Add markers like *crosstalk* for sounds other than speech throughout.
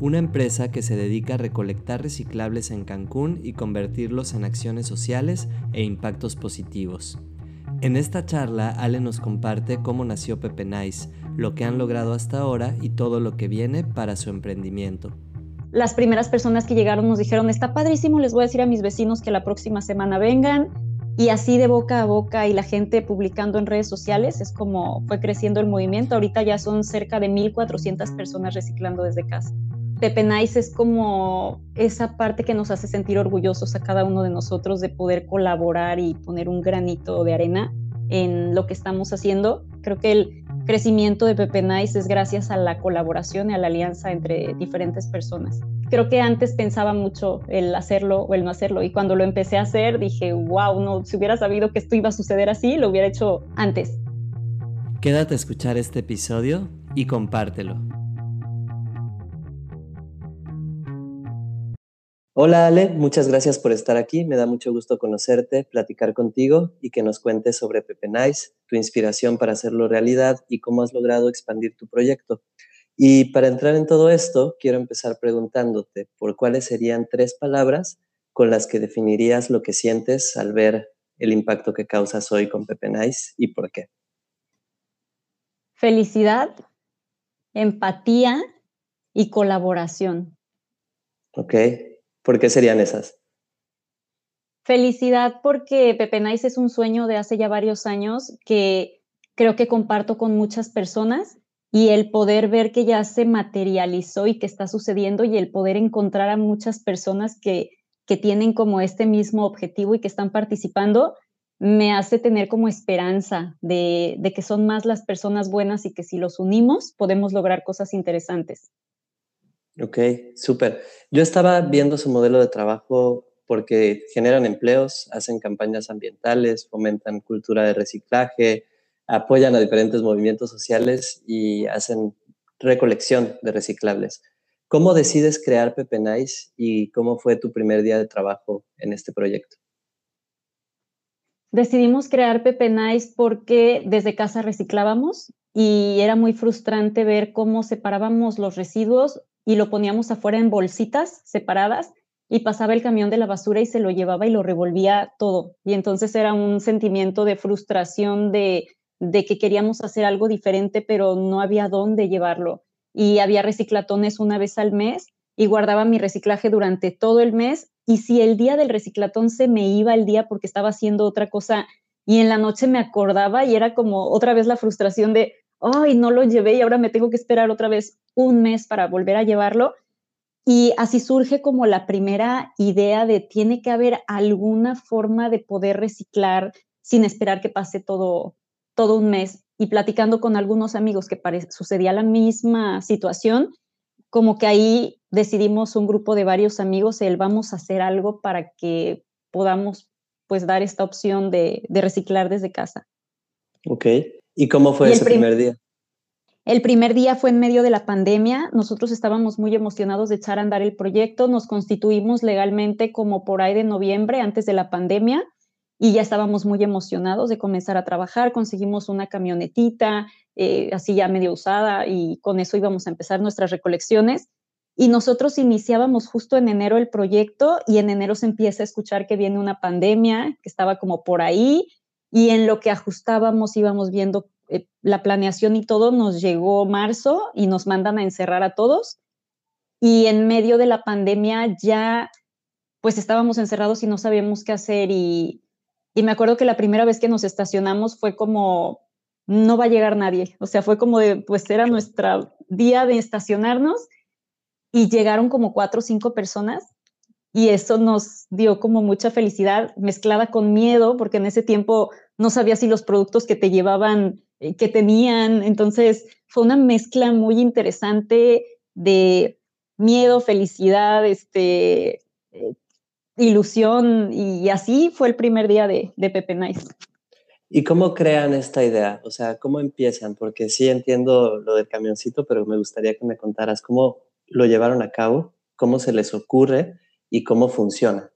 una empresa que se dedica a recolectar reciclables en Cancún y convertirlos en acciones sociales e impactos positivos. En esta charla, Ale nos comparte cómo nació Pepe Nice, lo que han logrado hasta ahora y todo lo que viene para su emprendimiento. Las primeras personas que llegaron nos dijeron, está padrísimo, les voy a decir a mis vecinos que la próxima semana vengan. Y así de boca a boca y la gente publicando en redes sociales es como fue creciendo el movimiento. Ahorita ya son cerca de 1.400 personas reciclando desde casa. Pepe Nice es como esa parte que nos hace sentir orgullosos a cada uno de nosotros de poder colaborar y poner un granito de arena en lo que estamos haciendo. Creo que el crecimiento de Pepe Nice es gracias a la colaboración y a la alianza entre diferentes personas. Creo que antes pensaba mucho el hacerlo o el no hacerlo y cuando lo empecé a hacer dije, wow, no, si hubiera sabido que esto iba a suceder así, lo hubiera hecho antes. Quédate a escuchar este episodio y compártelo. Hola Ale, muchas gracias por estar aquí. Me da mucho gusto conocerte, platicar contigo y que nos cuentes sobre Pepe Nice, tu inspiración para hacerlo realidad y cómo has logrado expandir tu proyecto. Y para entrar en todo esto, quiero empezar preguntándote por cuáles serían tres palabras con las que definirías lo que sientes al ver el impacto que causas hoy con Pepe Nice y por qué. Felicidad, empatía y colaboración. Ok, ¿Por qué serían esas? Felicidad porque Pepe Nice es un sueño de hace ya varios años que creo que comparto con muchas personas y el poder ver que ya se materializó y que está sucediendo y el poder encontrar a muchas personas que, que tienen como este mismo objetivo y que están participando, me hace tener como esperanza de, de que son más las personas buenas y que si los unimos podemos lograr cosas interesantes. Ok, súper. Yo estaba viendo su modelo de trabajo porque generan empleos, hacen campañas ambientales, fomentan cultura de reciclaje, apoyan a diferentes movimientos sociales y hacen recolección de reciclables. ¿Cómo decides crear Pepe Nice y cómo fue tu primer día de trabajo en este proyecto? Decidimos crear Pepe Nice porque desde casa reciclábamos y era muy frustrante ver cómo separábamos los residuos y lo poníamos afuera en bolsitas separadas y pasaba el camión de la basura y se lo llevaba y lo revolvía todo. Y entonces era un sentimiento de frustración de, de que queríamos hacer algo diferente, pero no había dónde llevarlo. Y había reciclatones una vez al mes y guardaba mi reciclaje durante todo el mes. Y si el día del reciclatón se me iba el día porque estaba haciendo otra cosa y en la noche me acordaba y era como otra vez la frustración de, ay, no lo llevé y ahora me tengo que esperar otra vez un mes para volver a llevarlo. Y así surge como la primera idea de tiene que haber alguna forma de poder reciclar sin esperar que pase todo, todo un mes. Y platicando con algunos amigos que sucedía la misma situación, como que ahí decidimos un grupo de varios amigos, el vamos a hacer algo para que podamos pues dar esta opción de, de reciclar desde casa. Ok. ¿Y cómo fue ese primer día? El primer día fue en medio de la pandemia. Nosotros estábamos muy emocionados de echar a andar el proyecto. Nos constituimos legalmente como por ahí de noviembre, antes de la pandemia, y ya estábamos muy emocionados de comenzar a trabajar. Conseguimos una camionetita, eh, así ya medio usada, y con eso íbamos a empezar nuestras recolecciones. Y nosotros iniciábamos justo en enero el proyecto y en enero se empieza a escuchar que viene una pandemia, que estaba como por ahí, y en lo que ajustábamos íbamos viendo eh, la planeación y todo, nos llegó marzo y nos mandan a encerrar a todos. Y en medio de la pandemia ya, pues estábamos encerrados y no sabíamos qué hacer. Y, y me acuerdo que la primera vez que nos estacionamos fue como, no va a llegar nadie. O sea, fue como de, pues era nuestro día de estacionarnos y llegaron como cuatro o cinco personas y eso nos dio como mucha felicidad mezclada con miedo, porque en ese tiempo no sabía si los productos que te llevaban, eh, que tenían, entonces fue una mezcla muy interesante de, miedo, felicidad, este, eh, ilusión y así fue el primer día de, de Pepe Nice. ¿Y cómo crean esta idea? O sea, ¿cómo empiezan? Porque sí entiendo lo del camioncito, pero me gustaría que me contaras cómo lo llevaron a cabo, cómo se les ocurre y cómo funciona.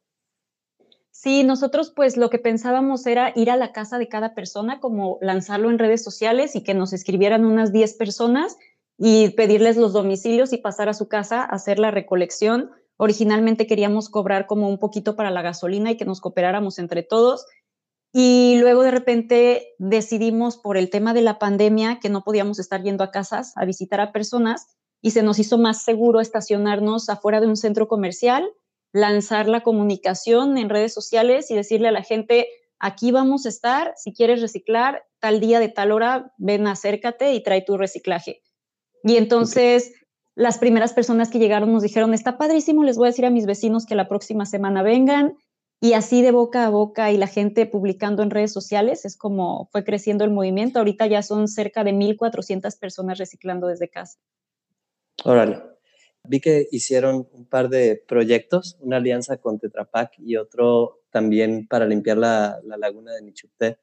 Sí, nosotros pues lo que pensábamos era ir a la casa de cada persona, como lanzarlo en redes sociales y que nos escribieran unas 10 personas y pedirles los domicilios y pasar a su casa a hacer la recolección. Originalmente queríamos cobrar como un poquito para la gasolina y que nos cooperáramos entre todos. Y luego de repente decidimos por el tema de la pandemia que no podíamos estar yendo a casas a visitar a personas y se nos hizo más seguro estacionarnos afuera de un centro comercial, lanzar la comunicación en redes sociales y decirle a la gente, aquí vamos a estar, si quieres reciclar, tal día de tal hora, ven, acércate y trae tu reciclaje. Y entonces las primeras personas que llegaron nos dijeron, está padrísimo, les voy a decir a mis vecinos que la próxima semana vengan y así de boca a boca y la gente publicando en redes sociales, es como fue creciendo el movimiento. Ahorita ya son cerca de 1.400 personas reciclando desde casa. Órale. Vi que hicieron un par de proyectos, una alianza con Tetra Pak y otro también para limpiar la, laguna de Nichupté.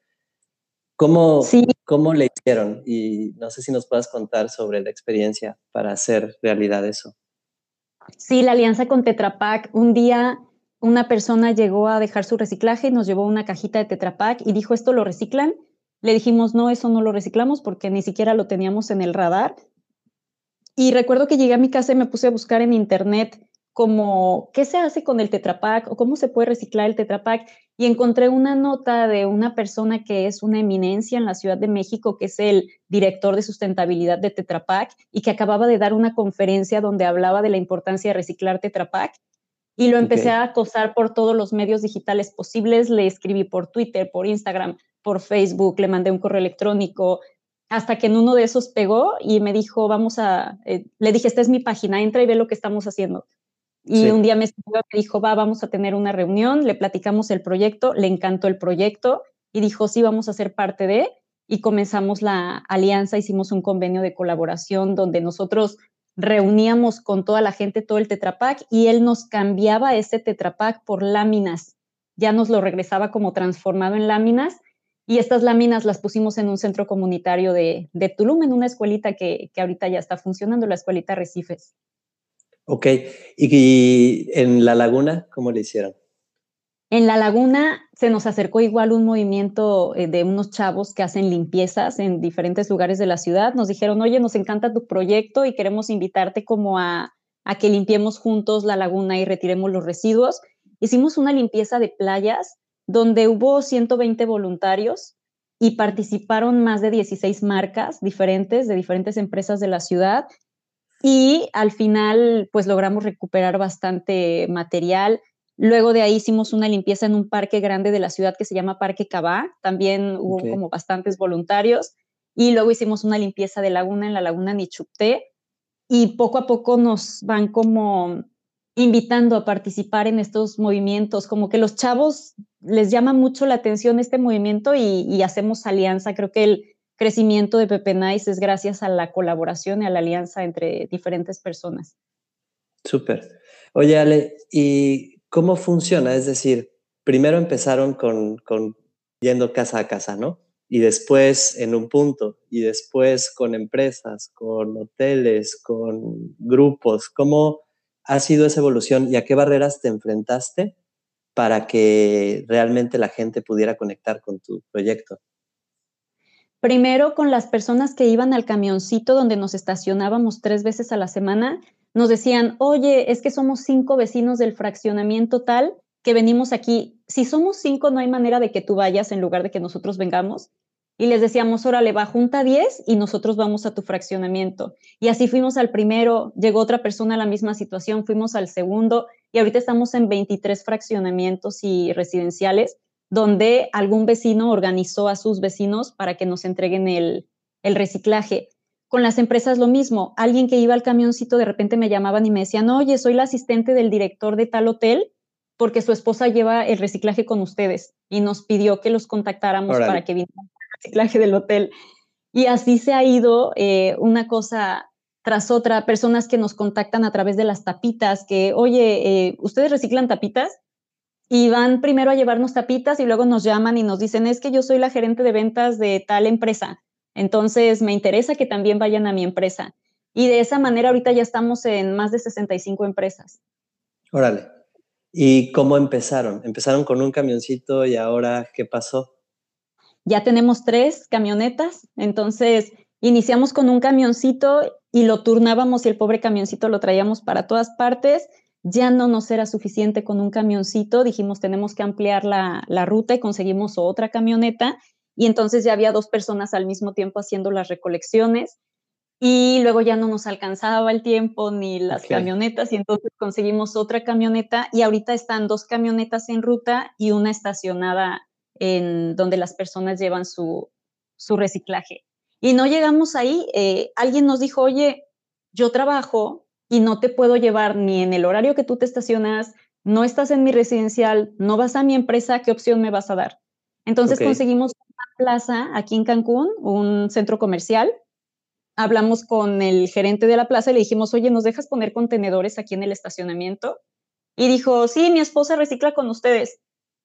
¿Cómo, ¿Cómo le hicieron? Y no sé si nos puedas contar sobre la experiencia para hacer realidad eso. Sí, la alianza con Tetra Pak. Un día una persona llegó a dejar su reciclaje y nos llevó una cajita de Tetra Pak y dijo, ¿esto lo reciclan? Le dijimos, no, eso no lo reciclamos porque ni siquiera lo teníamos en el radar. Y recuerdo que llegué a mi casa y me puse a buscar en internet como qué se hace con el Tetra Pak o cómo se puede reciclar el Tetra Pak y encontré una nota de una persona que es una eminencia en la Ciudad de México, que es el director de sustentabilidad de Tetra Pak y que acababa de dar una conferencia donde hablaba de la importancia de reciclar Tetra Pak. Y lo empecé a acosar por todos los medios digitales posibles. Le escribí por Twitter, por Instagram, por Facebook, le mandé un correo electrónico, hasta que en uno de esos pegó y me dijo, vamos a, eh", le dije, esta es mi página, entra y ve lo que estamos haciendo. Y un día me me dijo, va, vamos a tener una reunión, le platicamos el proyecto, le encantó el proyecto y dijo, sí, vamos a ser parte de, y comenzamos la alianza, hicimos un convenio de colaboración donde nosotros reuníamos con toda la gente todo el tetrapack y él nos cambiaba ese tetrapack por láminas. Ya nos lo regresaba como transformado en láminas y estas láminas las pusimos en un centro comunitario de, de Tulum, en una escuelita que, que, ahorita ya está funcionando, la escuelita Recifes. Ok, ¿y en la laguna cómo le hicieron? En la laguna se nos acercó igual un movimiento eh, de unos chavos que hacen limpiezas en diferentes lugares de la ciudad. Nos dijeron, oye, nos encanta tu proyecto y queremos invitarte como a, a que limpiemos juntos la laguna y retiremos los residuos. Hicimos una limpieza de playas donde hubo 120 voluntarios y participaron más de 16 marcas diferentes de diferentes empresas de la ciudad. Y al final, pues logramos recuperar bastante material Luego de ahí hicimos una limpieza en un parque grande de la ciudad que se llama Parque Cabá. También hubo como bastantes voluntarios. Y luego hicimos una limpieza de laguna en la laguna Nichupté. Y poco a poco nos van como invitando a participar en estos movimientos, como que los chavos les llama mucho la atención este movimiento y, hacemos alianza. Creo que el crecimiento de Pepe Nice es gracias a la colaboración y a la alianza entre diferentes personas. Súper. Oye, Ale, ¿y ¿Cómo funciona? Es decir, primero empezaron con, yendo casa a casa, ¿no? Y después en un punto, y después con empresas, con hoteles, con grupos. ¿Cómo ha sido esa evolución y a qué barreras te enfrentaste para que realmente la gente pudiera conectar con tu proyecto? Primero con las personas que iban al camioncito donde nos estacionábamos tres veces a la semana nos decían, oye, es que somos cinco vecinos del fraccionamiento tal que venimos aquí. Si somos cinco, no hay manera de que tú vayas en lugar de que nosotros vengamos. Y les decíamos, órale, va, junta 10 y nosotros vamos a tu fraccionamiento. Y así fuimos al primero, llegó otra persona a la misma situación, fuimos al segundo y ahorita estamos en 23 fraccionamientos y residenciales donde algún vecino organizó a sus vecinos para que nos entreguen el, el reciclaje. Con las empresas lo mismo. Alguien que iba al camioncito de repente me llamaban y me decían, oye, soy la asistente del director de tal hotel porque su esposa lleva el reciclaje con ustedes y nos pidió que los contactáramos para que vinieran reciclaje del hotel. Y así se ha ido eh, una cosa tras otra, personas que nos contactan a través de las tapitas, que, oye, eh, ¿ustedes reciclan tapitas? Y van primero a llevarnos tapitas y luego nos llaman y nos dicen, es que yo soy la gerente de ventas de tal empresa, entonces me interesa que también vayan a mi empresa. Y de esa manera ahorita ya estamos en más de 65 empresas. Órale. ¿Y cómo empezaron? ¿Empezaron con un camioncito y ahora qué pasó? Ya tenemos tres camionetas, entonces iniciamos con un camioncito y lo turnábamos y el pobre camioncito lo traíamos para todas partes. Ya no nos era suficiente con un camioncito, dijimos tenemos que ampliar la, la ruta y conseguimos otra camioneta y entonces ya había dos personas al mismo tiempo haciendo las recolecciones y luego ya no nos alcanzaba el tiempo ni las camionetas y entonces conseguimos otra camioneta y ahorita están dos camionetas en ruta y una estacionada en donde las personas llevan su, su reciclaje. Y no llegamos ahí, eh, alguien nos dijo, oye, yo trabajo y no te puedo llevar ni en el horario que tú te estacionas, no estás en mi residencial, no vas a mi empresa, ¿qué opción me vas a dar? Entonces conseguimos una plaza aquí en Cancún, un centro comercial, hablamos con el gerente de la plaza y le dijimos, oye, ¿nos dejas poner contenedores aquí en el estacionamiento? Y dijo, sí, mi esposa recicla con ustedes,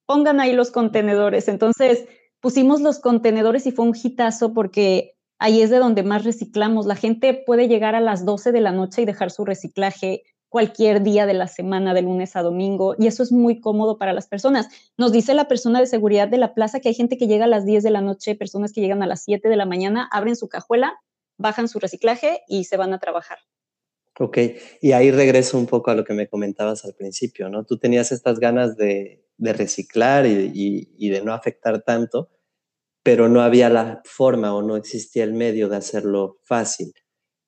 pongan ahí los contenedores. Entonces pusimos los contenedores y fue un hitazo porque ahí es de donde más reciclamos. La gente puede llegar a las 12 de la noche y dejar su reciclaje cualquier día de la semana, de lunes a domingo, y eso es muy cómodo para las personas. Nos dice la persona de seguridad de la plaza que hay gente que llega a las 10 de la noche, personas que llegan a las 7 de la mañana, abren su cajuela bajan su reciclaje y se van a trabajar. Ok, y ahí regreso un poco a lo que me comentabas al principio, ¿no? Tú tenías estas ganas de, reciclar y, de no afectar tanto, pero no había la forma o no existía el medio de hacerlo fácil.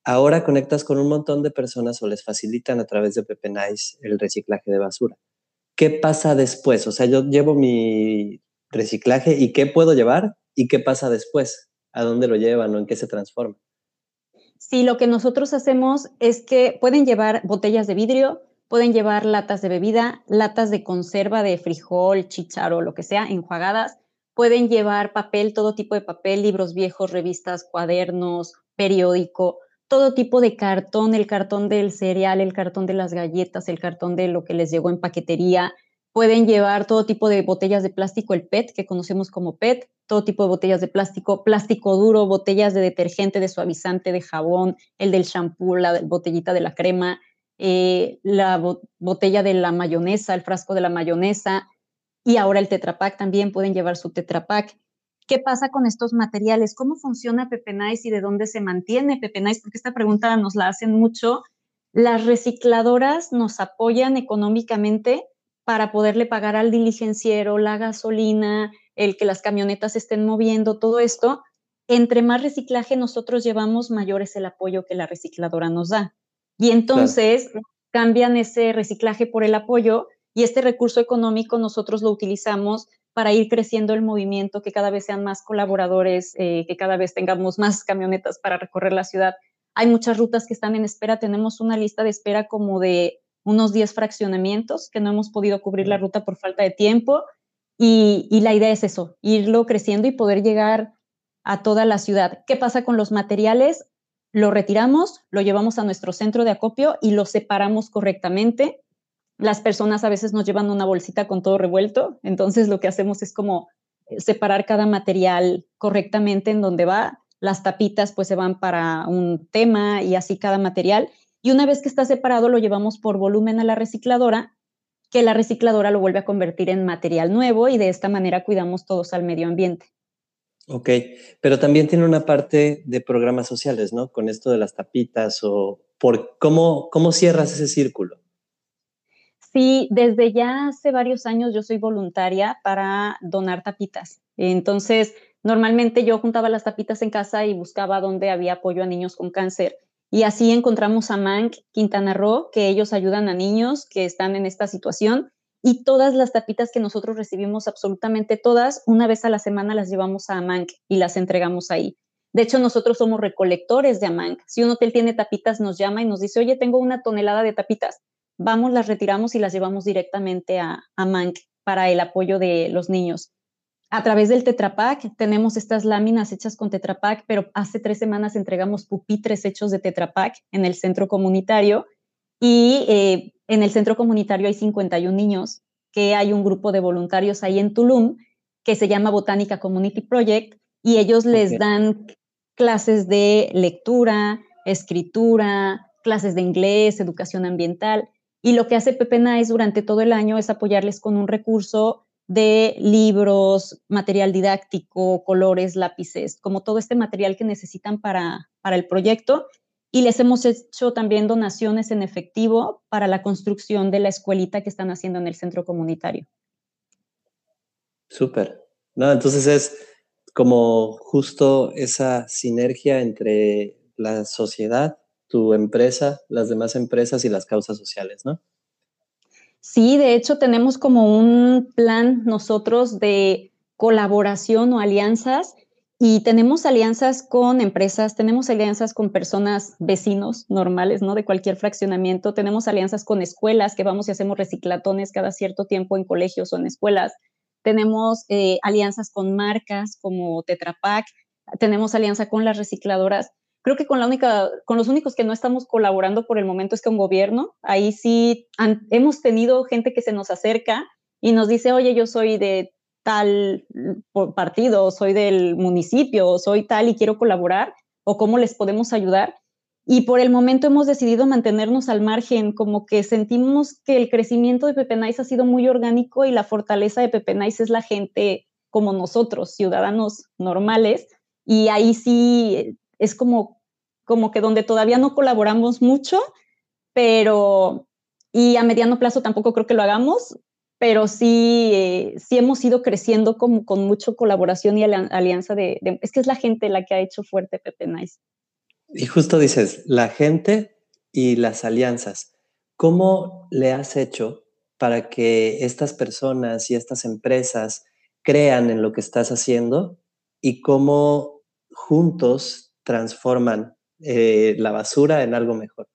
Ahora conectas con un montón de personas o les facilitan a través de Pepe Nice el reciclaje de basura. ¿Qué pasa después? O sea, yo llevo mi reciclaje y ¿qué puedo llevar? ¿Y qué pasa después? ¿A dónde lo llevan o en qué se transforma? Sí, lo que nosotros hacemos es que pueden llevar botellas de vidrio, pueden llevar latas de bebida, latas de conserva de frijol, chicharo, lo que sea, enjuagadas. Pueden llevar papel, todo tipo de papel, libros viejos, revistas, cuadernos, periódico, todo tipo de cartón, el cartón del cereal, el cartón de las galletas, el cartón de lo que les llegó en paquetería, Pueden llevar todo tipo de botellas de plástico, el PET, que conocemos como PET, todo tipo de botellas de plástico, plástico duro, botellas de detergente, de suavizante, de jabón, el del shampoo, la botellita de la crema, eh, la botella de la mayonesa, el frasco de la mayonesa y ahora el Tetrapack también pueden llevar su Tetrapack. ¿Qué pasa con estos materiales? ¿Cómo funciona Pepe Nice y de dónde se mantiene Pepe Nice? Porque esta pregunta nos la hacen mucho. Las recicladoras nos apoyan económicamente para poderle pagar al diligenciero, la gasolina, el que las camionetas estén moviendo, todo esto. Entre más reciclaje nosotros llevamos, mayor es el apoyo que la recicladora nos da. Y entonces cambian ese reciclaje por el apoyo y este recurso económico nosotros lo utilizamos para ir creciendo el movimiento, que cada vez sean más colaboradores, eh, que cada vez tengamos más camionetas para recorrer la ciudad. Hay muchas rutas que están en espera, tenemos una lista de espera como de unos 10 fraccionamientos que no hemos podido cubrir la ruta por falta de tiempo y, la idea es eso, irlo creciendo y poder llegar a toda la ciudad. ¿Qué pasa con los materiales? Lo retiramos, lo llevamos a nuestro centro de acopio y lo separamos correctamente. Las personas a veces nos llevan una bolsita con todo revuelto, entonces lo que hacemos es como eh, separar cada material correctamente en donde va. Las tapitas pues se van para un tema y así cada material y una vez que está separado lo llevamos por volumen a la recicladora, que la recicladora lo vuelve a convertir en material nuevo y de esta manera cuidamos todos al medio ambiente. Ok, pero también tiene una parte de programas sociales, ¿no? Con esto de las tapitas o por cómo, cómo cierras ese círculo. Sí, desde ya hace varios años yo soy voluntaria para donar tapitas. Entonces, normalmente yo juntaba las tapitas en casa y buscaba dónde había apoyo a niños con cáncer y así encontramos a Mank Quintana Roo, que ellos ayudan a niños que están en esta situación. Y todas las tapitas que nosotros recibimos, absolutamente todas, una vez a la semana las llevamos a Amank y las entregamos ahí. De hecho, nosotros somos recolectores de Amank. Si un hotel tiene tapitas, nos llama y nos dice, oye, tengo una tonelada de tapitas. Vamos, las retiramos y las llevamos directamente a Amank para el apoyo de los niños. A través del Tetra Pak tenemos estas láminas hechas con Tetra Pak, pero hace tres semanas entregamos pupitres hechos de Tetra Pak en el centro comunitario y eh, en el centro comunitario hay 51 niños, que hay un grupo de voluntarios ahí en Tulum que se llama Botánica Community Project y ellos les dan clases de lectura, escritura, clases de inglés, educación ambiental. Y lo que hace Pepe Nice durante todo el año es apoyarles con un recurso de libros, material didáctico, colores, lápices, como todo este material que necesitan para, para el proyecto. Y les hemos hecho también donaciones en efectivo para la construcción de la escuelita que están haciendo en el centro comunitario. Súper. No, entonces es como justo esa sinergia entre la sociedad, tu empresa, las demás empresas y las causas sociales, ¿no? Sí, de hecho tenemos como un plan nosotros de colaboración o alianzas y tenemos alianzas con empresas, tenemos alianzas con personas, vecinos normales, ¿no? De cualquier fraccionamiento, tenemos alianzas con escuelas que vamos y hacemos reciclatones cada cierto tiempo en colegios o en escuelas, tenemos eh, alianzas con marcas como Tetra Pak, tenemos alianza con las recicladoras Creo que con, la única, con los únicos que no estamos colaborando por el momento es con gobierno. Ahí sí hemos tenido gente que se nos acerca y nos dice, oye, yo soy de tal partido, soy del municipio, soy tal y quiero colaborar, o cómo les podemos ayudar. Y por el momento hemos decidido mantenernos al margen, como que sentimos que el crecimiento de Pepe Nice ha sido muy orgánico y la fortaleza de Pepe Nice es la gente como nosotros, ciudadanos normales. Y ahí sí es como, como que donde todavía no colaboramos mucho, pero, y a mediano plazo tampoco creo que lo hagamos, pero sí, eh, sí hemos ido creciendo como con mucha colaboración y alianza de, es que es la gente la que ha hecho fuerte Pepe Nice. Y justo dices, la gente y las alianzas, ¿cómo le has hecho para que estas personas y estas empresas crean en lo que estás haciendo y cómo juntos transforman eh, la basura en algo mejor.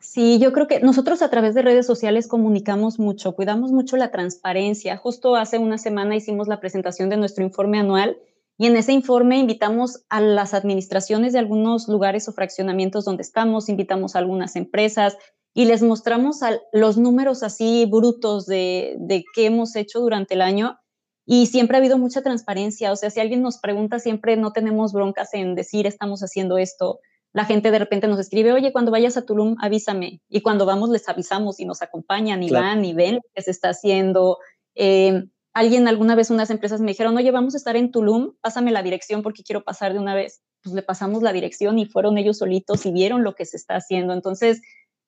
Sí, yo creo que nosotros a través de redes sociales comunicamos mucho, cuidamos mucho la transparencia. Justo hace una semana hicimos la presentación de nuestro informe anual y en ese informe invitamos a las administraciones de algunos lugares o fraccionamientos donde estamos, invitamos a algunas empresas y les mostramos los números así brutos de, de qué hemos hecho durante el año y siempre ha habido mucha transparencia. O sea, si alguien nos pregunta, siempre no tenemos broncas en decir estamos haciendo esto. La gente de repente nos escribe, oye, cuando vayas a Tulum, avísame. Y cuando vamos, les avisamos y nos acompañan y van y ven lo que se está haciendo. Eh, alguien alguna vez, unas empresas me dijeron, oye, vamos a estar en Tulum, pásame la dirección porque quiero pasar de una vez. Pues le pasamos la dirección y fueron ellos solitos y vieron lo que se está haciendo. Entonces,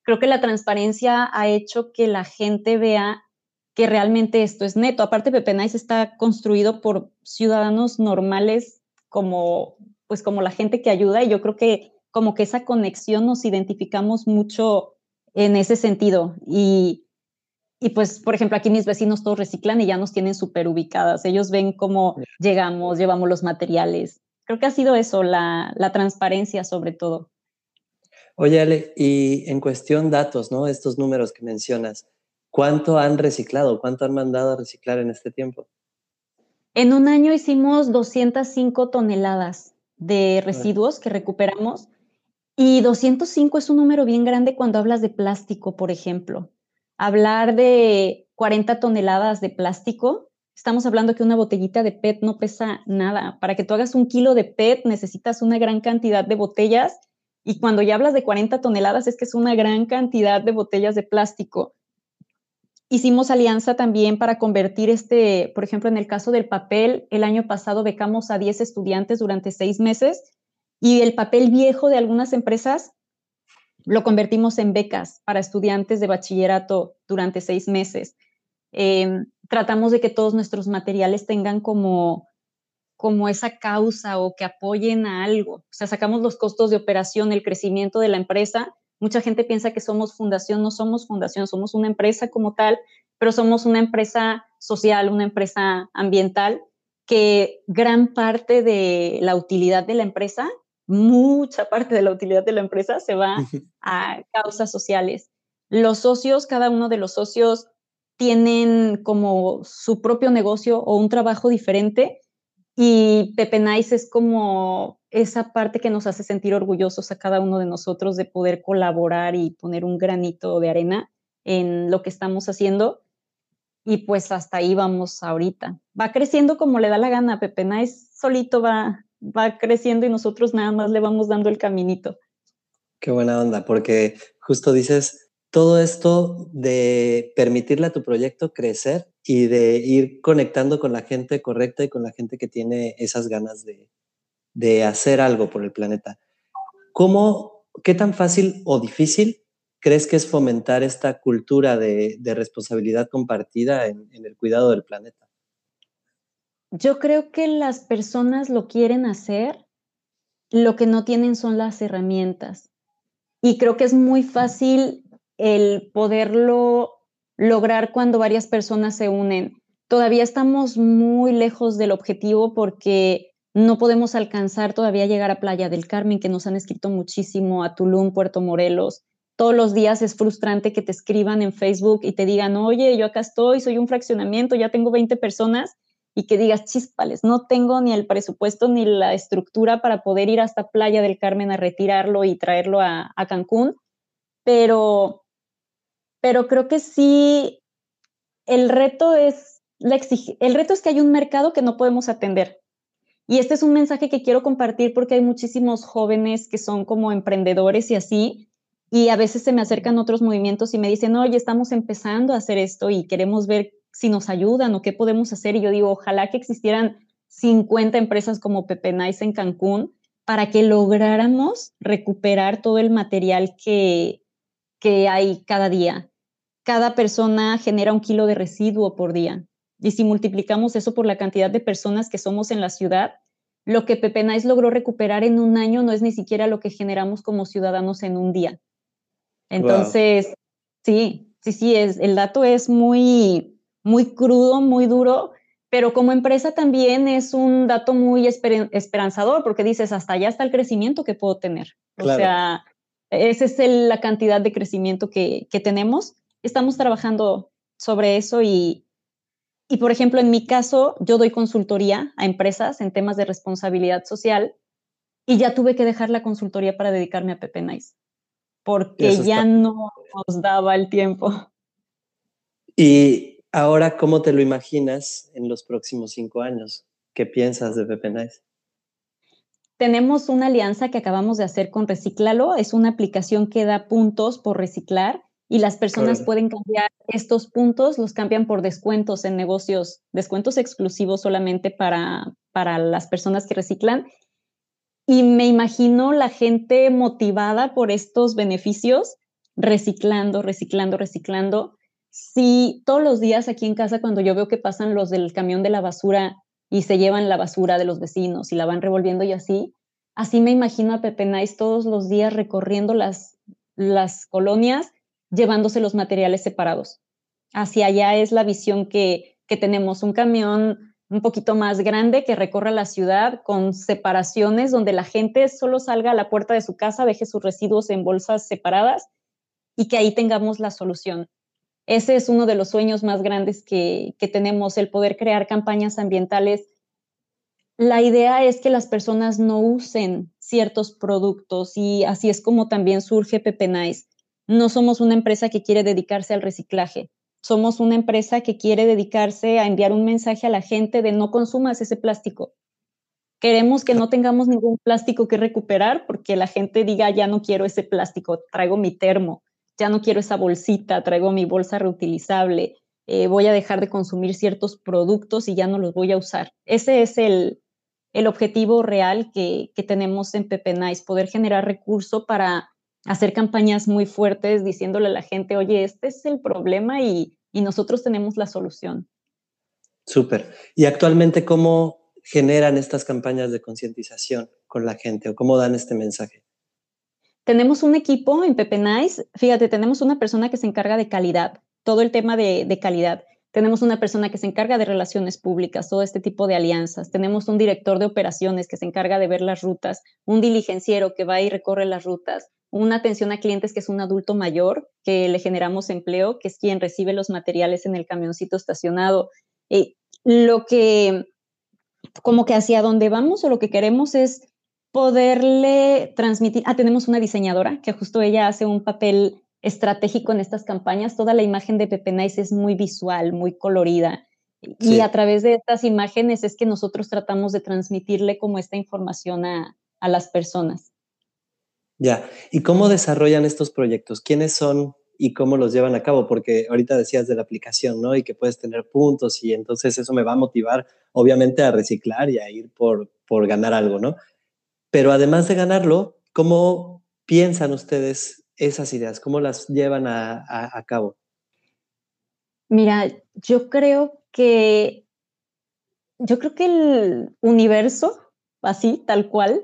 creo que la transparencia ha hecho que la gente vea que realmente esto es neto. Aparte, Pepe Nice está construido por ciudadanos normales como, pues como la gente que ayuda y yo creo que como que esa conexión nos identificamos mucho en ese sentido. Y, y pues, por ejemplo, aquí mis vecinos todos reciclan y ya nos tienen súper ubicadas. Ellos ven cómo llegamos, llevamos los materiales. Creo que ha sido eso, la, la transparencia sobre todo. Oye, Ale, y en cuestión datos, ¿no? Estos números que mencionas, ¿Cuánto han reciclado? ¿Cuánto han mandado a reciclar en este tiempo? En un año hicimos 205 toneladas de residuos que recuperamos y 205 es un número bien grande cuando hablas de plástico, por ejemplo. Hablar de 40 toneladas de plástico, estamos hablando que una botellita de PET no pesa nada. Para que tú hagas un kilo de PET necesitas una gran cantidad de botellas y cuando ya hablas de 40 toneladas es que es una gran cantidad de botellas de plástico. Hicimos alianza también para convertir este, por ejemplo, en el caso del papel, el año pasado becamos a 10 estudiantes durante seis meses y el papel viejo de algunas empresas lo convertimos en becas para estudiantes de bachillerato durante seis meses. Em, tratamos de que todos nuestros materiales tengan como, como esa causa o que apoyen a algo. O sea, sacamos los costos de operación, el crecimiento de la empresa Mucha gente piensa que somos fundación, no somos fundación, somos una empresa como tal, pero somos una empresa social, una empresa ambiental, que gran parte de la utilidad de la empresa, mucha parte de la utilidad de la empresa se va a causas sociales. Los socios, cada uno de los socios tienen como su propio negocio o un trabajo diferente y Pepe Nice es como esa parte que nos hace sentir orgullosos a cada uno de nosotros de poder colaborar y poner un granito de arena en lo que estamos haciendo. Y pues hasta ahí vamos ahorita. Va creciendo como le da la gana. Pepe Nice solito va, va creciendo y nosotros nada más le vamos dando el caminito. Qué buena onda, porque justo dices, todo esto de permitirle a tu proyecto crecer y de ir conectando con la gente correcta y con la gente que tiene esas ganas de, de hacer algo por el planeta. ¿Cómo, qué tan fácil o difícil crees que es fomentar esta cultura de, responsabilidad compartida en el cuidado del planeta? Yo creo que las personas lo quieren hacer, lo que no tienen son las herramientas. Y creo que es muy fácil el poderlo lograr cuando varias personas se unen. Todavía estamos muy lejos del objetivo porque no podemos alcanzar todavía llegar a Playa del Carmen, que nos han escrito muchísimo, a Tulum, Puerto Morelos. Todos los días es frustrante que te escriban en Facebook y te digan, oye, yo acá estoy, soy un fraccionamiento, ya tengo 20 personas, y que digas, chispales, no tengo ni el presupuesto ni la estructura para poder ir hasta Playa del Carmen a retirarlo y traerlo a, Cancún, pero, pero creo que sí, el reto es la el reto es que hay un mercado que no podemos atender y este es un mensaje que quiero compartir porque hay muchísimos jóvenes que son como emprendedores y así, y a veces se me acercan otros movimientos y me dicen, oye, estamos empezando a hacer esto y queremos ver si nos ayudan o qué podemos hacer. Y yo digo, ojalá que existieran 50 empresas como Pepe Nice en Cancún para que lográramos recuperar todo el material que, que hay cada día. Cada persona genera un kilo de residuo por día. Y si multiplicamos eso por la cantidad de personas que somos en la ciudad, lo que Pepe Nice logró recuperar en un año no es ni siquiera lo que generamos como ciudadanos en un día. Entonces, sí, sí, sí, es, el dato es muy, muy crudo, muy duro, pero como empresa también es un dato muy esperanzador porque dices, hasta allá está el crecimiento que puedo tener. O sea, esa es la cantidad de crecimiento que, que tenemos. Estamos trabajando sobre eso y, y por ejemplo, en mi caso, yo doy consultoría a empresas en temas de responsabilidad social y ya tuve que dejar la consultoría para dedicarme a Pepe Nice, porque ya no nos daba el tiempo. Y ahora, ¿cómo te lo imaginas en los próximos cinco años? ¿Qué piensas de Pepe Nice? Tenemos una alianza que acabamos de hacer con Reciclalo. Es una aplicación que da puntos por reciclar y las personas pueden cambiar estos puntos, los cambian por descuentos en negocios, descuentos exclusivos solamente para, para las personas que reciclan. Y me imagino la gente motivada por estos beneficios, reciclando, reciclando, reciclando. Si todos los días aquí en casa, cuando yo veo que pasan los del camión de la basura y se llevan la basura de los vecinos y la van revolviendo y así, así me imagino a Pepe Nice todos los días recorriendo las, las colonias llevándose los materiales separados. Hacia allá es la visión que, que tenemos, un camión un poquito más grande que recorra la ciudad con separaciones donde la gente solo salga a la puerta de su casa, deje sus residuos en bolsas separadas y que ahí tengamos la solución. Ese es uno de los sueños más grandes que, que tenemos, el poder crear campañas ambientales. La idea es que las personas no usen ciertos productos y así es como también surge Pepe Nice no somos una empresa que quiere dedicarse al reciclaje. Somos una empresa que quiere dedicarse a enviar un mensaje a la gente de no consumas ese plástico. Queremos que no tengamos ningún plástico que recuperar porque la gente diga, ya no quiero ese plástico, traigo mi termo, ya no quiero esa bolsita, traigo mi bolsa reutilizable, eh, voy a dejar de consumir ciertos productos y ya no los voy a usar. Ese es el, objetivo real que, que tenemos en Pepe Nice, poder generar recurso para hacer campañas muy fuertes diciéndole a la gente, oye, este es el problema y, y nosotros tenemos la solución. Súper. ¿Y actualmente cómo generan estas campañas de concientización con la gente o cómo dan este mensaje? Tenemos un equipo en Pepe Nice, fíjate, tenemos una persona que se encarga de calidad, todo el tema de, de calidad. Tenemos una persona que se encarga de relaciones públicas, todo este tipo de alianzas. Tenemos un director de operaciones que se encarga de ver las rutas, un diligenciero que va y recorre las rutas, una atención a clientes que es un adulto mayor, que le generamos empleo, que es quien recibe los materiales en el camioncito estacionado. Eh, lo que, como que hacia dónde vamos o lo que queremos es poderle transmitir, ah, tenemos una diseñadora que justo ella hace un papel estratégico en estas campañas. Toda la imagen de Pepe Nice es muy visual, muy colorida. Y a través de estas imágenes es que nosotros tratamos de transmitirle como esta información a, a las personas. Ya, ¿y cómo desarrollan estos proyectos? ¿Quiénes son y cómo los llevan a cabo? Porque ahorita decías de la aplicación, ¿no? Y que puedes tener puntos y entonces eso me va a motivar, obviamente, a reciclar y a ir por, por ganar algo, ¿no? Pero además de ganarlo, ¿cómo piensan ustedes esas ideas? ¿Cómo las llevan a, a cabo? Mira, yo creo que, yo creo que el universo, así, tal cual,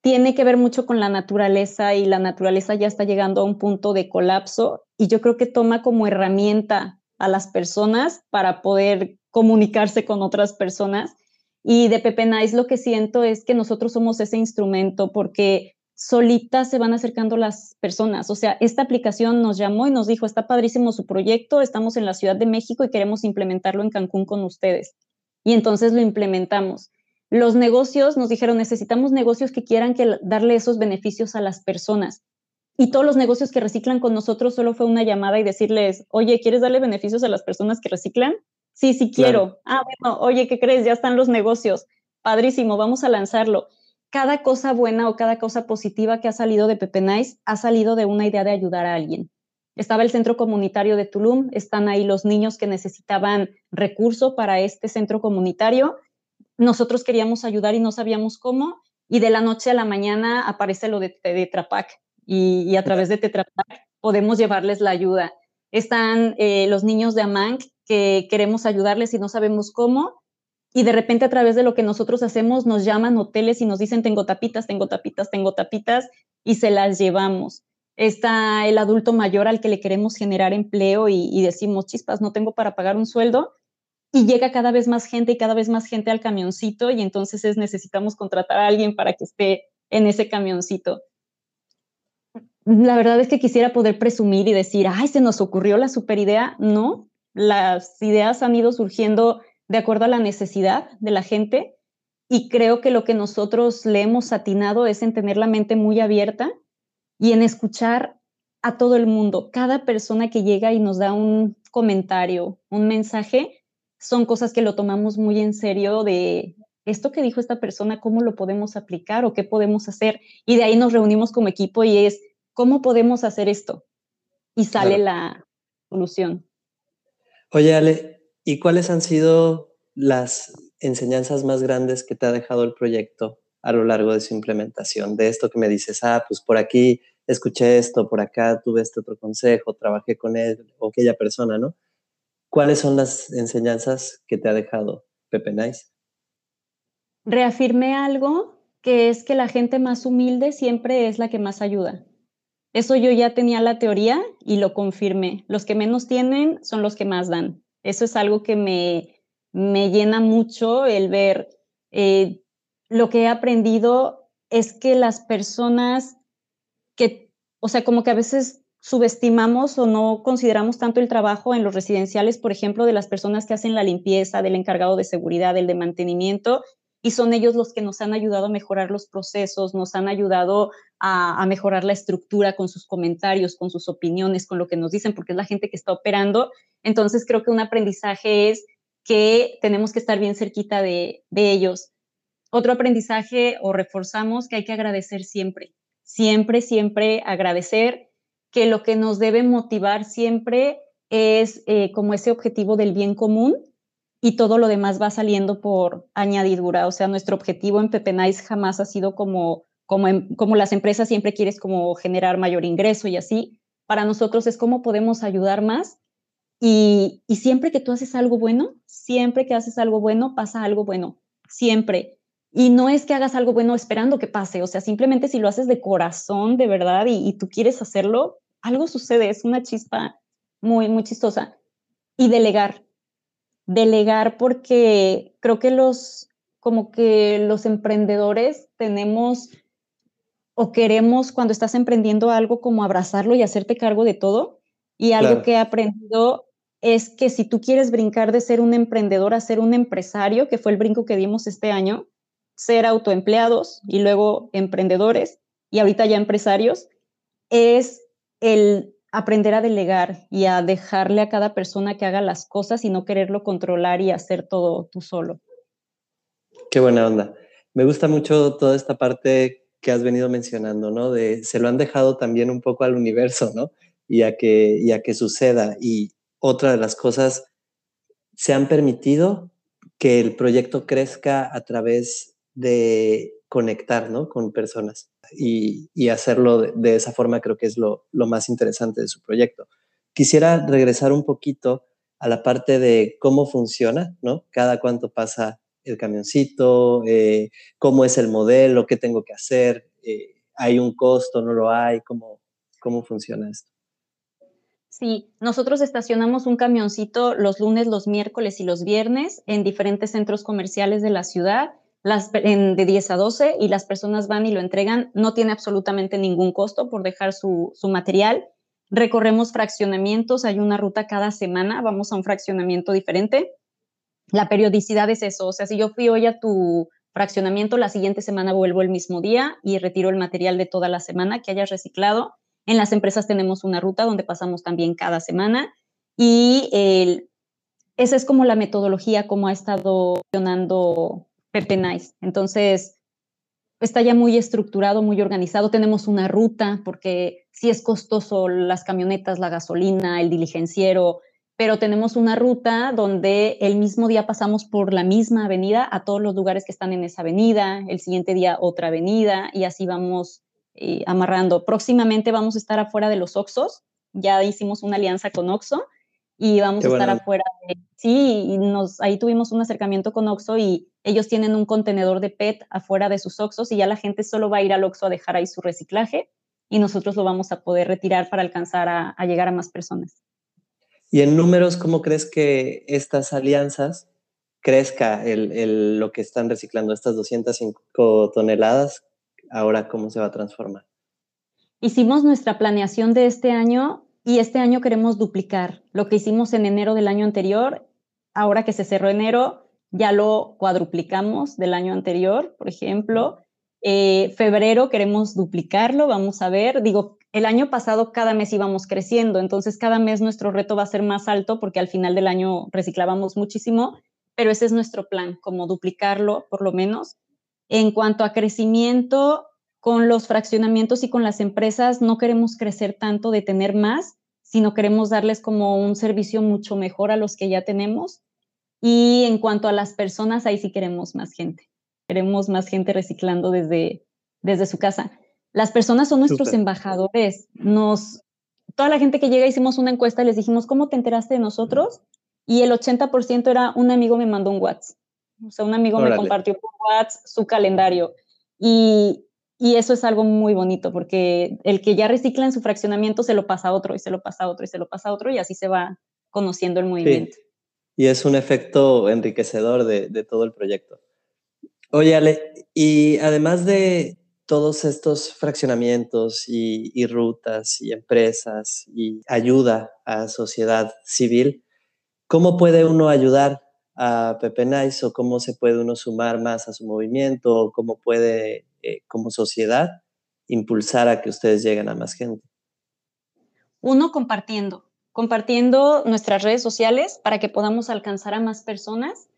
tiene que ver mucho con la naturaleza y la naturaleza ya está llegando a un punto de colapso y yo creo que toma como herramienta a las personas para poder comunicarse con otras personas. Y de Pepe Nice lo que siento es que nosotros somos ese instrumento porque solitas se van acercando las personas. O sea, esta aplicación nos llamó y nos dijo, está padrísimo su proyecto, estamos en la Ciudad de México y queremos implementarlo en Cancún con ustedes. Y entonces lo implementamos. Los negocios nos dijeron, necesitamos negocios que quieran que darle esos beneficios a las personas. Y todos los negocios que reciclan con nosotros solo fue una llamada y decirles, oye, ¿quieres darle beneficios a las personas que reciclan? Sí, sí quiero. Ah, bueno, oye, ¿qué crees? Ya están los negocios. Padrísimo, vamos a lanzarlo. Cada cosa buena o cada cosa positiva que ha salido de Pepe Nice ha salido de una idea de ayudar a alguien. Estaba el centro comunitario de Tulum, están ahí los niños que necesitaban recurso para este centro comunitario nosotros queríamos ayudar y no sabíamos cómo, y de la noche a la mañana aparece lo de Tetrapac, y, a través de Tetrapac podemos llevarles la ayuda. Están eh, los niños de Amanc que queremos ayudarles y no sabemos cómo, y de repente a través de lo que nosotros hacemos nos llaman hoteles y nos dicen tengo tapitas, tengo tapitas, tengo tapitas, y se las llevamos. Está el adulto mayor al que le queremos generar empleo y decimos, chispas, no tengo para pagar un sueldo, y llega cada vez más gente y cada vez más gente al camioncito y entonces es, necesitamos contratar a alguien para que esté en ese camioncito. La verdad es que quisiera poder presumir y decir, ay, se nos ocurrió la super idea. No, las ideas han ido surgiendo de acuerdo a la necesidad de la gente y creo que lo que nosotros le hemos atinado es en tener la mente muy abierta y en escuchar a todo el mundo. Cada persona que llega y nos da un comentario, un mensaje, son cosas que lo tomamos muy en serio de esto que dijo esta persona, cómo lo podemos aplicar o qué podemos hacer. Y de ahí nos reunimos como equipo y es, ¿cómo podemos hacer esto? Y sale la solución. Oye, Ale, ¿y cuáles han sido las enseñanzas más grandes que te ha dejado el proyecto a lo largo de su implementación? De esto que me dices, ah, pues por aquí escuché esto, por acá tuve este otro consejo, trabajé con él o aquella persona, ¿no? ¿Cuáles son las enseñanzas que te ha dejado Pepe Nice? Reafirmé algo que es que la gente más humilde siempre es la que más ayuda. Eso yo ya tenía la teoría y lo confirmé. Los que menos tienen son los que más dan. Eso es algo que me, me llena mucho el ver. Eh, lo que he aprendido es que las personas que, o sea, como que a veces subestimamos o no consideramos tanto el trabajo en los residenciales, por ejemplo, de las personas que hacen la limpieza, del encargado de seguridad, del de mantenimiento, y son ellos los que nos han ayudado a mejorar los procesos, nos han ayudado a, mejorar la estructura con sus comentarios, con sus opiniones, con lo que nos dicen, porque es la gente que está operando. Entonces creo que un aprendizaje es que tenemos que estar bien cerquita de, ellos. Otro aprendizaje o reforzamos que hay que agradecer siempre, siempre, siempre agradecer que lo que nos debe motivar siempre es eh, como ese objetivo del bien común y todo lo demás va saliendo por añadidura. O sea, nuestro objetivo en Nice jamás ha sido como, como, como las empresas siempre quieres como generar mayor ingreso y así. Para nosotros es cómo podemos ayudar más y, y siempre que tú haces algo bueno, siempre que haces algo bueno, pasa algo bueno. Siempre. Y no es que hagas algo bueno esperando que pase, o sea, simplemente si lo haces de corazón, de verdad, y, tú quieres hacerlo, algo sucede, es una chispa muy, muy chistosa. Y delegar, delegar porque creo que los, como que los emprendedores tenemos o queremos cuando estás emprendiendo algo como abrazarlo y hacerte cargo de todo. Y algo que he aprendido es que si tú quieres brincar de ser un emprendedor a ser un empresario, que fue el brinco que dimos este año, ser autoempleados y luego emprendedores y ahorita ya empresarios, es el aprender a delegar y a dejarle a cada persona que haga las cosas y no quererlo controlar y hacer todo tú solo. Qué buena onda. Me gusta mucho toda esta parte que has venido mencionando, ¿no? De se lo han dejado también un poco al universo, ¿no? Y a que, y a que suceda. Y otra de las cosas, se han permitido que el proyecto crezca a través de conectar, ¿no? Con personas y, hacerlo de, esa forma creo que es lo, más interesante de su proyecto. Quisiera regresar un poquito a la parte de cómo funciona, ¿no? Cada cuánto pasa el camioncito, eh, cómo es el modelo, qué tengo que hacer, eh, hay un costo, no lo hay, cómo, cómo funciona esto. Sí, nosotros estacionamos un camioncito los lunes, los miércoles y los viernes en diferentes centros comerciales de la ciudad las, de 10 a 12 y las personas van y lo entregan. No tiene absolutamente ningún costo por dejar su, su material. Recorremos fraccionamientos, hay una ruta cada semana, vamos a un fraccionamiento diferente. La periodicidad es eso, o sea, si yo fui hoy a tu fraccionamiento, la siguiente semana vuelvo el mismo día y retiro el material de toda la semana que hayas reciclado. En las empresas tenemos una ruta donde pasamos también cada semana y el, esa es como la metodología, como ha estado funcionando Pepe Nice. Entonces, está ya muy estructurado, muy organizado. Tenemos una ruta, porque sí es costoso las camionetas, la gasolina, el diligenciero, pero tenemos una ruta donde el mismo día pasamos por la misma avenida a todos los lugares que están en esa avenida, el siguiente día otra avenida y así vamos eh, amarrando. Próximamente vamos a estar afuera de los Oxos, ya hicimos una alianza con Oxo y vamos a estar afuera. sí, y nos, ahí tuvimos un acercamiento con Oxo y ellos tienen un contenedor de PET afuera de sus Oxos y ya la gente solo va a ir al Oxo a dejar ahí su reciclaje y nosotros lo vamos a poder retirar para alcanzar a, llegar a más personas. Y en números, ¿cómo crees que estas alianzas crezca el, lo que están reciclando, estas 205 toneladas? Ahora, ¿cómo se va a transformar? Hicimos nuestra planeación de este año y este año queremos duplicar lo que hicimos en enero del año anterior. Ahora que se cerró enero, ya lo cuadruplicamos del año anterior, por ejemplo. Eh, febrero queremos duplicarlo, vamos a ver. Digo, el año pasado cada mes íbamos creciendo, entonces cada mes nuestro reto va a ser más alto porque al final del año reciclábamos muchísimo, pero ese es nuestro plan, como duplicarlo por lo menos. En cuanto a crecimiento, con los fraccionamientos y con las empresas no queremos crecer tanto de tener más, sino queremos darles como un servicio mucho mejor a los que ya tenemos. Y en cuanto a las personas, ahí sí queremos más gente. Queremos más gente reciclando desde, desde su casa. Las personas son nuestros embajadores. Nos, toda la gente que llega hicimos una encuesta y les dijimos, ¿cómo te enteraste de nosotros? Y el 80% era un amigo me mandó un WhatsApp. O sea, un amigo me compartió por WhatsApp su calendario. Y, y eso es algo muy bonito porque el que ya recicla en su fraccionamiento se lo pasa a otro y se lo pasa a otro y se lo pasa a otro y así se va conociendo el movimiento. Y es un efecto enriquecedor de, de todo el proyecto. Oye, Ale, y además de todos estos fraccionamientos y, y, rutas y empresas y ayuda a sociedad civil, ¿cómo puede uno ayudar a Pepe Nice o cómo se puede uno sumar más a su movimiento o cómo puede eh, como sociedad impulsar a que ustedes lleguen a más gente? Uno, compartiendo, compartiendo nuestras redes sociales para que podamos alcanzar a más personas.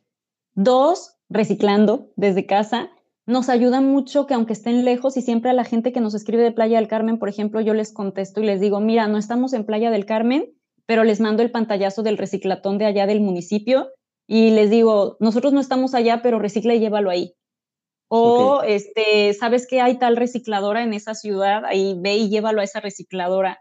Dos, reciclando desde casa. Nos ayuda mucho que aunque estén lejos y siempre a la gente que nos escribe de Playa del Carmen, por ejemplo, yo les contesto y les digo, mira, no estamos en Playa del Carmen, pero les mando el pantallazo del reciclatón de allá del municipio y les digo, nosotros no estamos allá, pero recicla y llévalo ahí. O, este, sabes que hay tal recicladora en esa ciudad, ahí ve y llévalo a esa recicladora.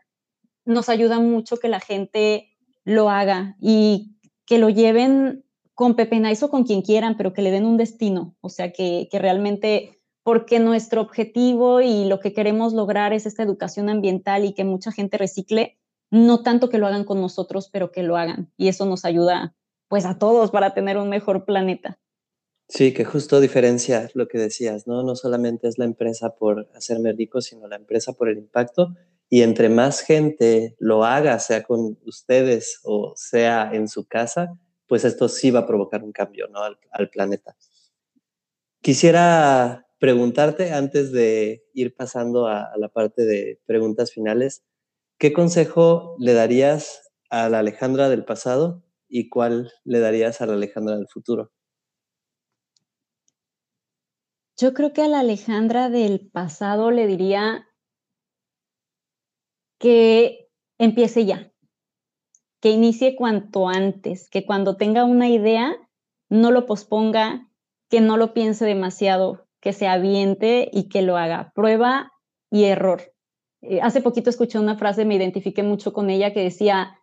Nos ayuda mucho que la gente lo haga y que lo lleven con Pepe Nice o con quien quieran, pero que le den un destino. O sea, que, que realmente, porque nuestro objetivo y lo que queremos lograr es esta educación ambiental y que mucha gente recicle, no tanto que lo hagan con nosotros, pero que lo hagan. Y eso nos ayuda pues a todos para tener un mejor planeta. Sí, que justo diferencia lo que decías, ¿no? No solamente es la empresa por hacerme rico, sino la empresa por el impacto. Y entre más gente lo haga, sea con ustedes o sea en su casa, pues esto sí va a provocar un cambio, ¿no? Al, planeta. Quisiera preguntarte, antes de ir pasando a, a la parte de preguntas finales, ¿qué consejo le darías a la Alejandra del pasado y cuál le darías a la Alejandra del futuro? Yo creo que a la Alejandra del pasado le diría que empiece ya, que inicie cuanto antes, que cuando tenga una idea no lo posponga, que no lo piense demasiado, que se aviente y que lo haga. Prueba y error. Eh, hace poquito escuché una frase, me identifiqué mucho con ella, que decía,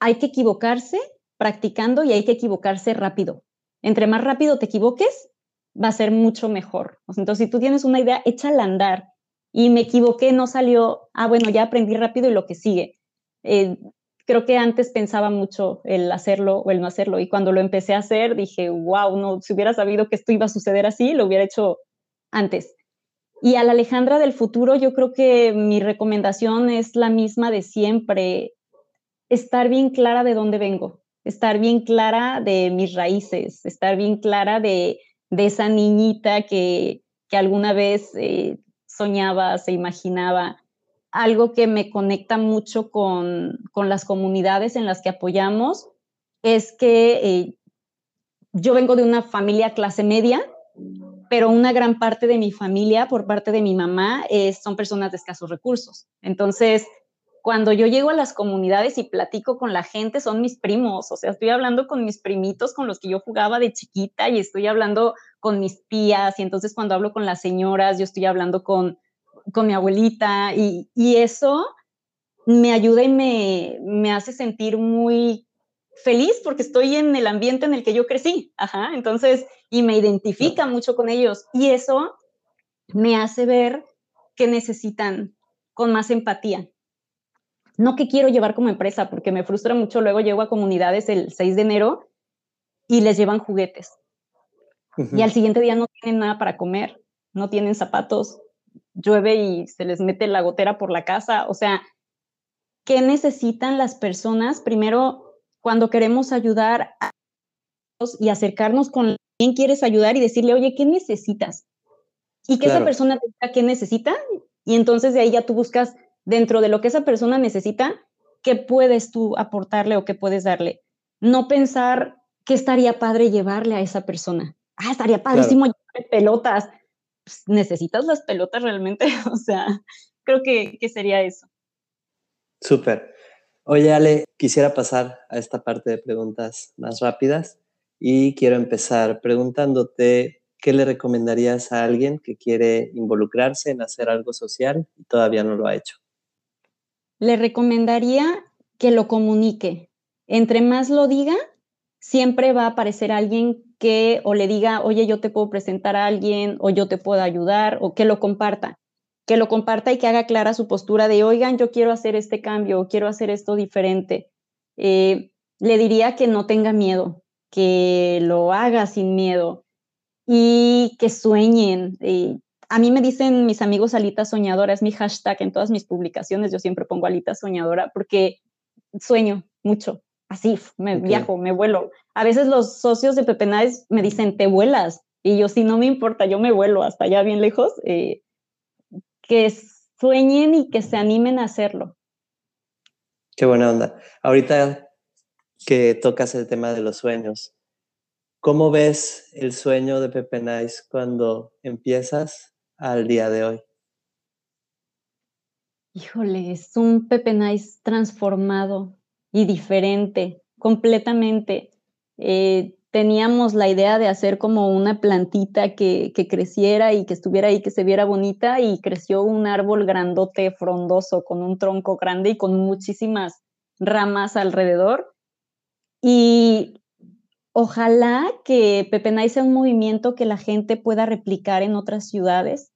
hay que equivocarse practicando y hay que equivocarse rápido. Entre más rápido te equivoques, va a ser mucho mejor. Entonces, si tú tienes una idea, échala a andar. Y me equivoqué, no salió, ah, bueno, ya aprendí rápido y lo que sigue. Eh, creo que antes pensaba mucho el hacerlo o el no hacerlo. Y cuando lo empecé a hacer, dije, wow, no, si hubiera sabido que esto iba a suceder así, lo hubiera hecho antes. Y a la Alejandra del futuro, yo creo que mi recomendación es la misma de siempre, estar bien clara de dónde vengo, estar bien clara de mis raíces, estar bien clara de esa niñita que, alguna vez eh, soñaba, se imaginaba. Algo que me conecta mucho con, las comunidades en las que apoyamos es que eh, yo vengo de una familia clase media, pero una gran parte de mi familia, por parte de mi mamá, son personas de escasos recursos. Entonces, cuando yo llego a las comunidades y platico con la gente, son mis primos, o sea, estoy hablando con mis primitos con los que yo jugaba de chiquita y estoy hablando con mis tías y entonces cuando hablo con las señoras, yo estoy hablando con, con mi abuelita y, y eso me ayuda y me, me hace sentir muy feliz porque estoy en el ambiente en el que yo crecí, ajá, entonces, y me identifica mucho con ellos y eso me hace ver que necesitan con más empatía no que quiero llevar como empresa, porque me frustra mucho. Luego llego a comunidades el 6 de enero y les llevan juguetes. Y al siguiente día no tienen nada para comer, no tienen zapatos, llueve y se les mete la gotera por la casa. O sea, ¿qué necesitan las personas? Primero, cuando queremos ayudar a y acercarnos con quién quieres ayudar y decirle, oye, ¿qué necesitas? Y que esa persona te diga qué necesita. Y entonces de ahí ya tú buscas dentro de lo que esa persona necesita, ¿qué puedes tú aportarle o qué puedes darle? No pensar qué estaría padre llevarle a esa persona. Ah, estaría padrísimo llevarle pelotas. Pues, ¿Necesitas las pelotas realmente? *laughs* o sea, creo que, que sería eso. Súper. Oye, Ale, quisiera pasar a esta parte de preguntas más rápidas y quiero empezar preguntándote qué le recomendarías a alguien que quiere involucrarse en hacer algo social y todavía no lo ha hecho le recomendaría que lo comunique. Entre más lo diga, siempre va a aparecer alguien que o le diga, oye, yo te puedo presentar a alguien o yo te puedo ayudar o que lo comparta. Que lo comparta y que haga clara su postura de, oigan, yo quiero hacer este cambio o quiero hacer esto diferente. Eh, le diría que no tenga miedo, que lo haga sin miedo y que sueñen. Eh, a mí me dicen mis amigos Alita Soñadora, es mi hashtag en todas mis publicaciones, yo siempre pongo Alita Soñadora porque sueño mucho, así, me viajo, me vuelo. A veces los socios de Pepe me dicen, te vuelas, y yo, si no me importa, yo me vuelo hasta allá bien lejos, eh, que sueñen y que se animen a hacerlo. Qué buena onda. Ahorita que tocas el tema de los sueños, ¿cómo ves el sueño de Pepe Nice cuando empiezas al día de hoy? Híjole, es un Pepe Nice transformado y diferente, completamente. Eh, teníamos la idea de hacer como una plantita que, que, creciera y que estuviera ahí, que se viera bonita, y creció un árbol grandote, frondoso, con un tronco grande y con muchísimas ramas alrededor. Y Ojalá que Pepe Nice sea un movimiento que la gente pueda replicar en otras ciudades.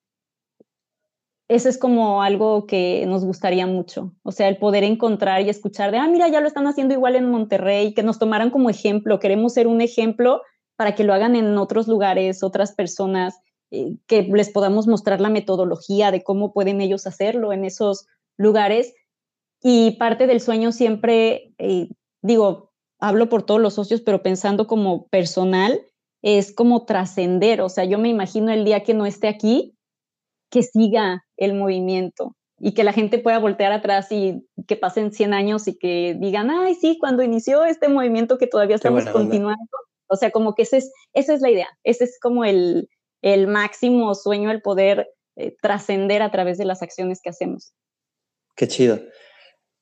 Eso es como algo que nos gustaría mucho. O sea, el poder encontrar y escuchar de, ah, mira, ya lo están haciendo igual en Monterrey, que nos tomaran como ejemplo. Queremos ser un ejemplo para que lo hagan en otros lugares, otras personas, eh, que les podamos mostrar la metodología de cómo pueden ellos hacerlo en esos lugares. Y parte del sueño siempre, eh, digo, hablo por todos los socios, pero pensando como personal, es como trascender. O sea, yo me imagino el día que no esté aquí, que siga el movimiento y que la gente pueda voltear atrás y que pasen 100 años y que digan, ay, sí, cuando inició este movimiento que todavía estamos continuando. O sea, como que ese es, esa es la idea, ese es como el, el máximo sueño, el poder eh, trascender a través de las acciones que hacemos. Qué chido.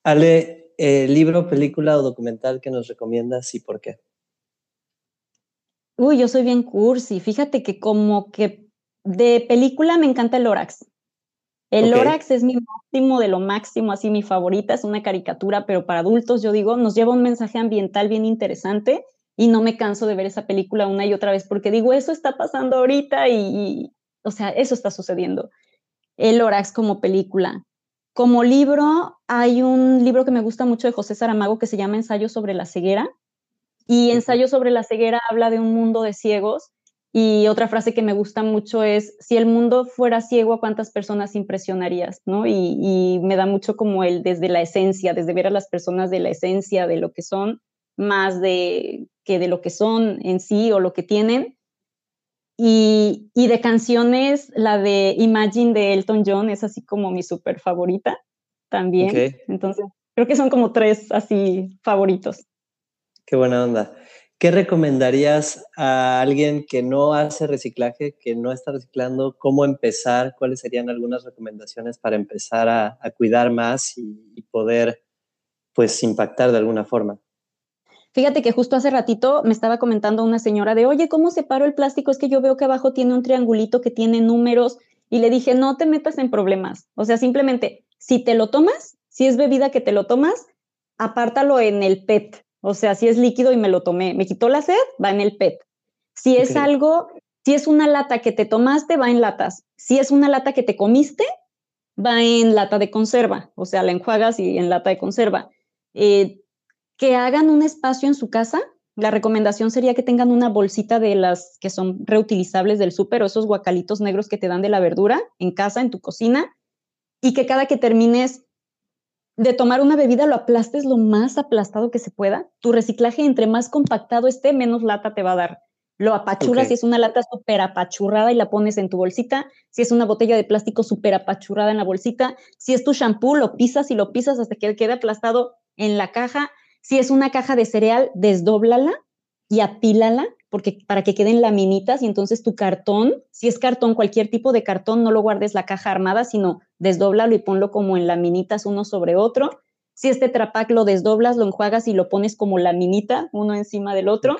Ale, eh, libro, película o documental que nos recomiendas y por qué. Uy, yo soy bien cursi. Fíjate que como que de película me encanta el Lorax. El Lorax es mi máximo de lo máximo, así mi favorita, es una caricatura, pero para adultos, yo digo, nos lleva un mensaje ambiental bien interesante y no me canso de ver esa película una y otra vez porque digo, eso está pasando ahorita y, o sea, eso está sucediendo. El Lorax como película. Como libro, hay un libro que me gusta mucho de José Saramago que se llama Ensayo sobre la ceguera. Y Ensayo sobre la ceguera habla de un mundo de ciegos y otra frase que me gusta mucho es, si el mundo fuera ciego, ¿a cuántas personas impresionarías? ¿no? Y, me da mucho como el desde la esencia, desde ver a las personas de la esencia de lo que son, más de que de lo que son en sí o lo que tienen. Y, de canciones, la de Imagine de Elton John es así como mi súper favorita también. Entonces, creo que son como tres así favoritos. Qué buena onda. ¿Qué recomendarías a alguien que no hace reciclaje, que no está reciclando? ¿Cómo empezar? ¿Cuáles serían algunas recomendaciones para empezar a, cuidar más y, poder, pues, impactar de alguna forma? Fíjate que justo hace ratito me estaba comentando una señora de, oye, ¿cómo separo el plástico? Es que yo veo que abajo tiene un triangulito que tiene números y le dije, no te metas en problemas. O sea, simplemente, si te lo tomas, si es bebida que te lo tomas, apártalo en el PET, o sea, si es líquido y me lo tomé, me quitó la sed, va en el PET. Si es algo, si es una lata que te tomaste, va en latas. Si es una lata que te comiste, va en lata de conserva. O sea, la enjuagas y en lata de conserva. Eh, que hagan un espacio en su casa. La recomendación sería que tengan una bolsita de las que son reutilizables del súper o esos guacalitos negros que te dan de la verdura en casa, en tu cocina, y que cada que termines de tomar una bebida lo aplastes lo más aplastado que se pueda. Tu reciclaje, entre más compactado esté, menos lata te va a dar. Lo apachuras si es una lata súper apachurrada y la pones en tu bolsita. Si es una botella de plástico súper apachurrada en la bolsita. Si es tu shampoo, lo pisas y lo pisas hasta que quede aplastado en la caja. Si es una caja de cereal, desdóblala y apílala porque para que queden laminitas y entonces tu cartón, si es cartón, cualquier tipo de cartón, no lo guardes la caja armada, sino desdóblalo y ponlo como en laminitas uno sobre otro. Si este trapac lo desdoblas, lo enjuagas y lo pones como laminita uno encima del otro.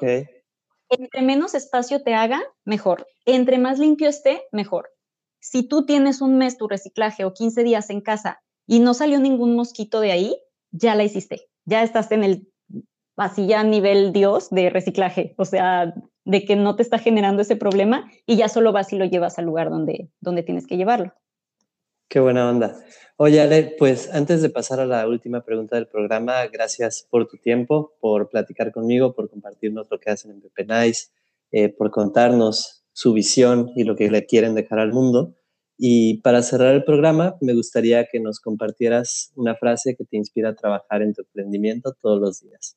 Entre menos espacio te haga, mejor. Entre más limpio esté, mejor. Si tú tienes un mes tu reciclaje o 15 días en casa y no salió ningún mosquito de ahí, ya la hiciste. Ya estás en el así ya nivel Dios de reciclaje, o sea, de que no te está generando ese problema y ya solo vas y lo llevas al lugar donde, donde tienes que llevarlo. Qué buena onda. Oye, Ale, pues antes de pasar a la última pregunta del programa, gracias por tu tiempo, por platicar conmigo, por compartirnos lo que hacen en Pepe Nice, eh, por contarnos su visión y lo que le quieren dejar al mundo. Y para cerrar el programa, me gustaría que nos compartieras una frase que te inspira a trabajar en tu emprendimiento todos los días.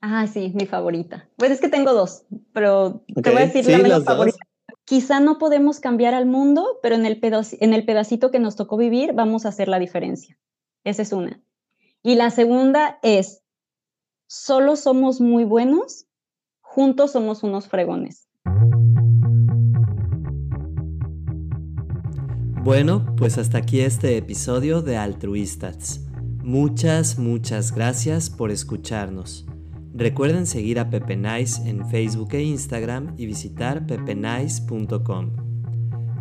Ah, sí, mi favorita. Pues es que tengo dos, pero te voy a decir la menos favorita. Quizá no podemos cambiar al mundo, pero en el, en el pedacito que nos tocó vivir vamos a hacer la diferencia. Esa es una. Y la segunda es, solo somos muy buenos, juntos somos unos fregones. Bueno, pues hasta aquí este episodio de Altruistas. Muchas, muchas gracias por escucharnos. Recuerden seguir a Pepe Nice en Facebook e Instagram y visitar pepenice.com.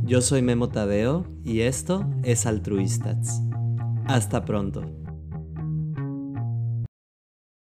Yo soy Memo Tadeo y esto es Altruistats. Hasta pronto.